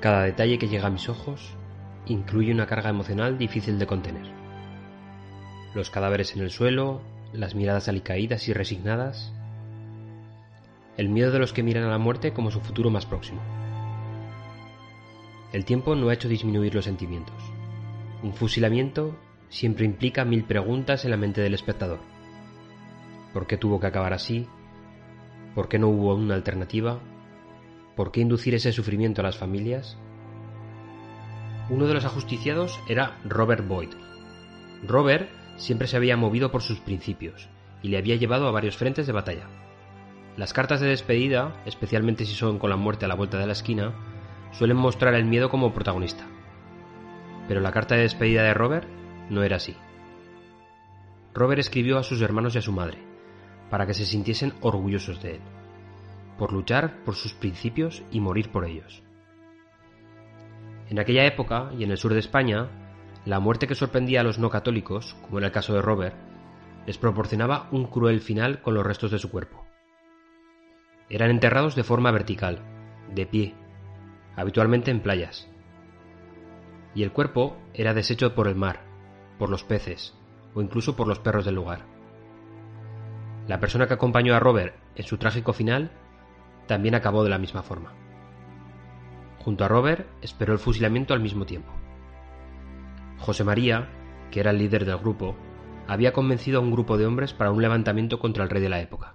Cada detalle que llega a mis ojos incluye una carga emocional difícil de contener. Los cadáveres en el suelo, las miradas alicaídas y resignadas, el miedo de los que miran a la muerte como su futuro más próximo. El tiempo no ha hecho disminuir los sentimientos. Un fusilamiento siempre implica mil preguntas en la mente del espectador. ¿Por qué tuvo que acabar así? ¿Por qué no hubo una alternativa? ¿Por qué inducir ese sufrimiento a las familias? Uno de los ajusticiados era Robert Boyd. Robert siempre se había movido por sus principios y le había llevado a varios frentes de batalla. Las cartas de despedida, especialmente si son con la muerte a la vuelta de la esquina, suelen mostrar el miedo como protagonista. Pero la carta de despedida de Robert no era así. Robert escribió a sus hermanos y a su madre, para que se sintiesen orgullosos de él, por luchar por sus principios y morir por ellos. En aquella época, y en el sur de España, la muerte que sorprendía a los no católicos, como era el caso de Robert, les proporcionaba un cruel final con los restos de su cuerpo. Eran enterrados de forma vertical, de pie, habitualmente en playas. Y el cuerpo era deshecho por el mar, por los peces o incluso por los perros del lugar. La persona que acompañó a Robert en su trágico final también acabó de la misma forma. Junto a Robert esperó el fusilamiento al mismo tiempo. José María, que era el líder del grupo, había convencido a un grupo de hombres para un levantamiento contra el rey de la época.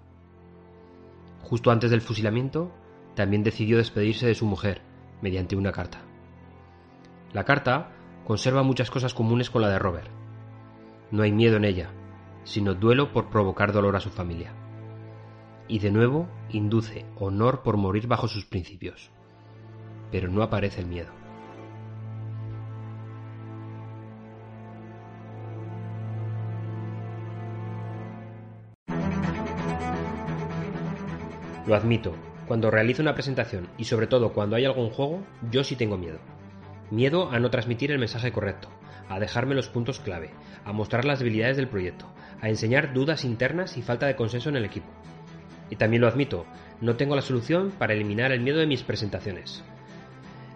Justo antes del fusilamiento, también decidió despedirse de su mujer mediante una carta. La carta conserva muchas cosas comunes con la de Robert. No hay miedo en ella, sino duelo por provocar dolor a su familia. Y de nuevo induce honor por morir bajo sus principios. Pero no aparece el miedo. Lo admito, cuando realizo una presentación y sobre todo cuando hay algún juego, yo sí tengo miedo. Miedo a no transmitir el mensaje correcto, a dejarme los puntos clave, a mostrar las debilidades del proyecto, a enseñar dudas internas y falta de consenso en el equipo. Y también lo admito, no tengo la solución para eliminar el miedo de mis presentaciones.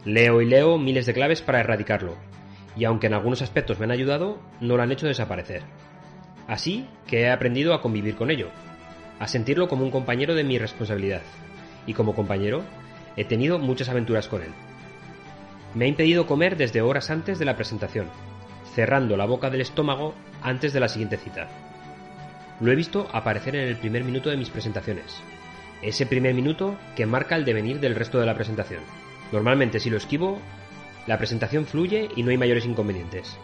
Leo y leo miles de claves para erradicarlo, y aunque en algunos aspectos me han ayudado, no lo han hecho desaparecer. Así que he aprendido a convivir con ello, a sentirlo como un compañero de mi responsabilidad. Y como compañero, he tenido muchas aventuras con él. Me ha impedido comer desde horas antes de la presentación, cerrando la boca del estómago antes de la siguiente cita. Lo he visto aparecer en el primer minuto de mis presentaciones. Ese primer minuto que marca el devenir del resto de la presentación. Normalmente si lo esquivo, la presentación fluye y no hay mayores inconvenientes.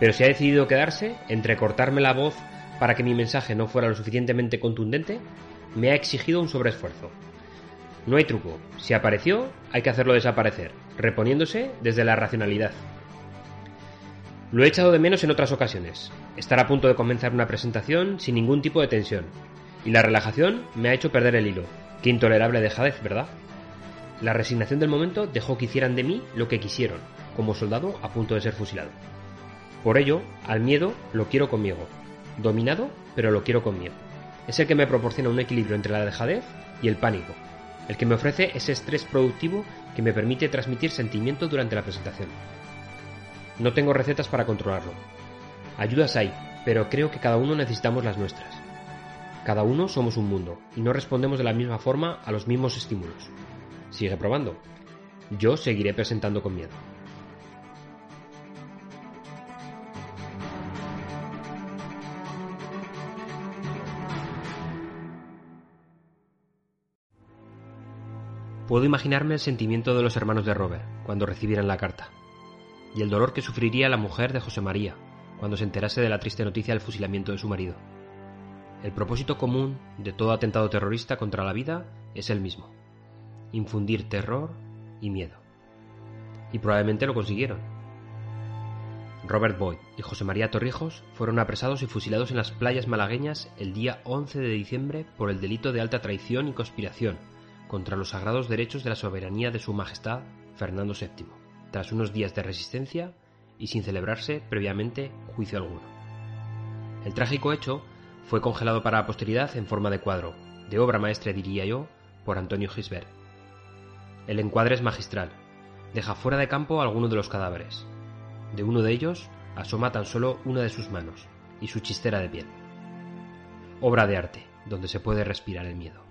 Pero si ha decidido quedarse, entre cortarme la voz para que mi mensaje no fuera lo suficientemente contundente, me ha exigido un sobreesfuerzo. No hay truco, si apareció, hay que hacerlo desaparecer, reponiéndose desde la racionalidad. Lo he echado de menos en otras ocasiones, estar a punto de comenzar una presentación sin ningún tipo de tensión, y la relajación me ha hecho perder el hilo. Qué intolerable dejadez, ¿verdad? La resignación del momento dejó que hicieran de mí lo que quisieron, como soldado a punto de ser fusilado. Por ello, al miedo lo quiero conmigo, dominado, pero lo quiero conmigo. Es el que me proporciona un equilibrio entre la dejadez y el pánico, el que me ofrece ese estrés productivo que me permite transmitir sentimiento durante la presentación. No tengo recetas para controlarlo. Ayudas hay, pero creo que cada uno necesitamos las nuestras. Cada uno somos un mundo y no respondemos de la misma forma a los mismos estímulos. Sigue probando. Yo seguiré presentando con miedo. Puedo imaginarme el sentimiento de los hermanos de Robert cuando recibieran la carta, y el dolor que sufriría la mujer de José María cuando se enterase de la triste noticia del fusilamiento de su marido. El propósito común de todo atentado terrorista contra la vida es el mismo, infundir terror y miedo. Y probablemente lo consiguieron. Robert Boyd y José María Torrijos fueron apresados y fusilados en las playas malagueñas el día 11 de diciembre por el delito de alta traición y conspiración contra los sagrados derechos de la soberanía de Su Majestad Fernando VII, tras unos días de resistencia y sin celebrarse previamente juicio alguno. El trágico hecho fue congelado para la posteridad en forma de cuadro, de obra maestra diría yo, por Antonio Gisbert. El encuadre es magistral, deja fuera de campo alguno de los cadáveres. De uno de ellos asoma tan solo una de sus manos y su chistera de piel. Obra de arte, donde se puede respirar el miedo.